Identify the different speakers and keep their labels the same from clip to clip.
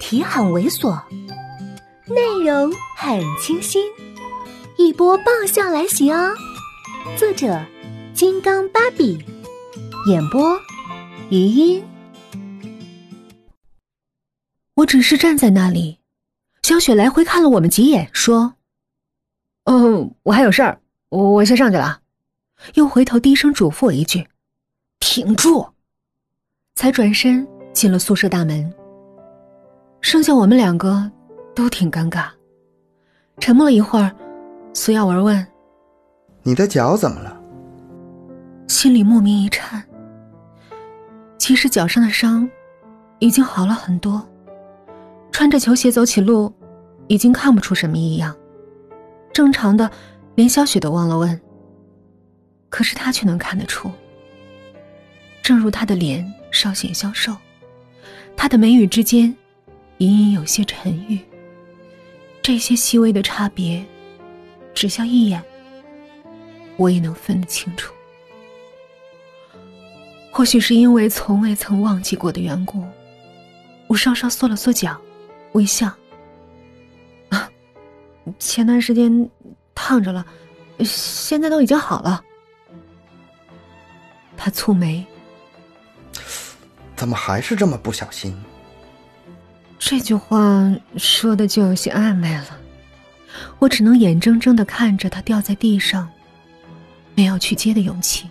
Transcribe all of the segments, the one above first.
Speaker 1: 题很猥琐，内容很清新，一波爆笑来袭哦！作者：金刚芭比，演播：余音。
Speaker 2: 我只是站在那里，小雪来回看了我们几眼，说：“哦，我还有事儿，我我先上去了。”又回头低声嘱咐我一句：“挺住！”才转身进了宿舍大门。剩下我们两个，都挺尴尬。沉默了一会儿，苏耀文问：“
Speaker 3: 你的脚怎么了？”
Speaker 2: 心里莫名一颤。其实脚上的伤已经好了很多，穿着球鞋走起路，已经看不出什么异样。正常的，连小雪都忘了问。可是他却能看得出。正如他的脸稍显消瘦，他的眉宇之间。隐隐有些沉郁。这些细微的差别，只消一眼，我也能分得清楚。或许是因为从未曾忘记过的缘故，我稍稍缩了缩脚，微笑。啊，前段时间烫着了，现在都已经好了。他蹙眉，
Speaker 3: 怎么还是这么不小心？
Speaker 2: 这句话说的就有些暧昧了，我只能眼睁睁的看着他掉在地上，没有去接的勇气，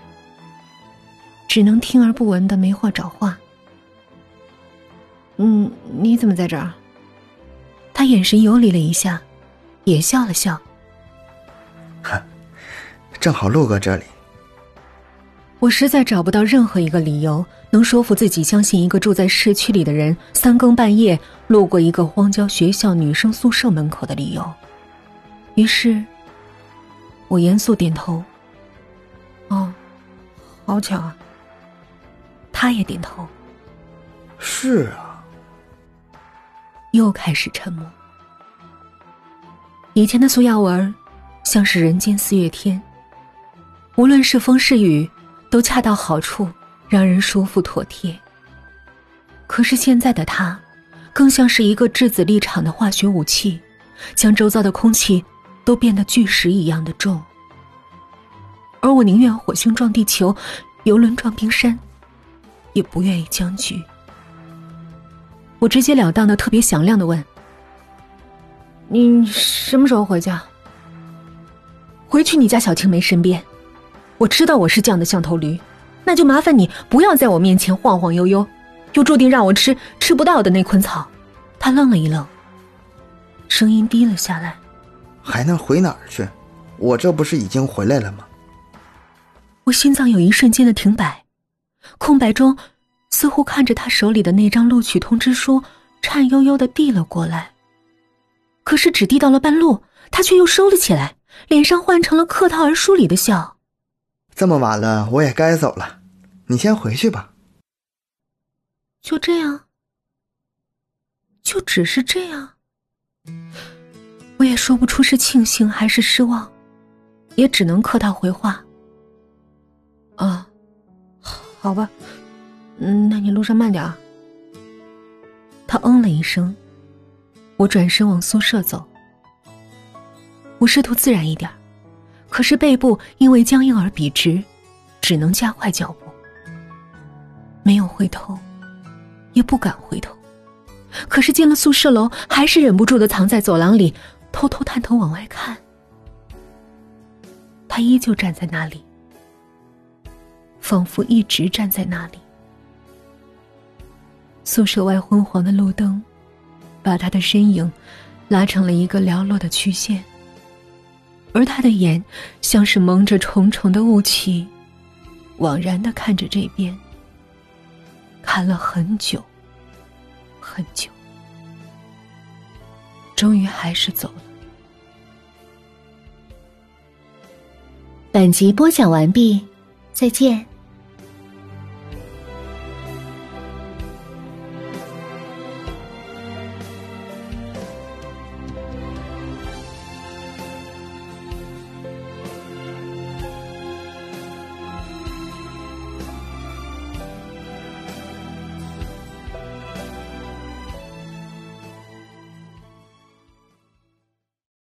Speaker 2: 只能听而不闻的没话找话。嗯，你怎么在这儿？他眼神游离了一下，也笑了笑。
Speaker 3: 哼，正好路过这里。
Speaker 2: 我实在找不到任何一个理由能说服自己相信一个住在市区里的人三更半夜路过一个荒郊学校女生宿舍门口的理由。于是，我严肃点头。哦，好巧啊。他也点头。
Speaker 3: 是啊。
Speaker 2: 又开始沉默。以前的苏耀文，像是人间四月天。无论是风是雨。都恰到好处，让人舒服妥帖。可是现在的他，更像是一个质子立场的化学武器，将周遭的空气都变得巨石一样的重。而我宁愿火星撞地球，游轮撞冰山，也不愿意僵局。我直截了当的、特别响亮的问：“你什么时候回家？回去你家小青梅身边。”我知道我是犟的像头驴，那就麻烦你不要在我面前晃晃悠悠，又注定让我吃吃不到的那捆草。他愣了一愣，声音低了下来：“
Speaker 3: 还能回哪儿去？我这不是已经回来了吗？”
Speaker 2: 我心脏有一瞬间的停摆，空白中，似乎看着他手里的那张录取通知书，颤悠悠的递了过来。可是只递到了半路，他却又收了起来，脸上换成了客套而疏离的笑。
Speaker 3: 这么晚了，我也该走了，你先回去吧。
Speaker 2: 就这样，就只是这样，我也说不出是庆幸还是失望，也只能客套回话。啊，好吧，嗯，那你路上慢点。他嗯了一声，我转身往宿舍走。我试图自然一点。可是背部因为僵硬而笔直，只能加快脚步。没有回头，也不敢回头。可是进了宿舍楼，还是忍不住的藏在走廊里，偷偷探头往外看。他依旧站在那里，仿佛一直站在那里。宿舍外昏黄的路灯，把他的身影拉成了一个寥落的曲线。而他的眼，像是蒙着重重的雾气，惘然的看着这边，看了很久，很久，终于还是走了。
Speaker 1: 本集播讲完毕，再见。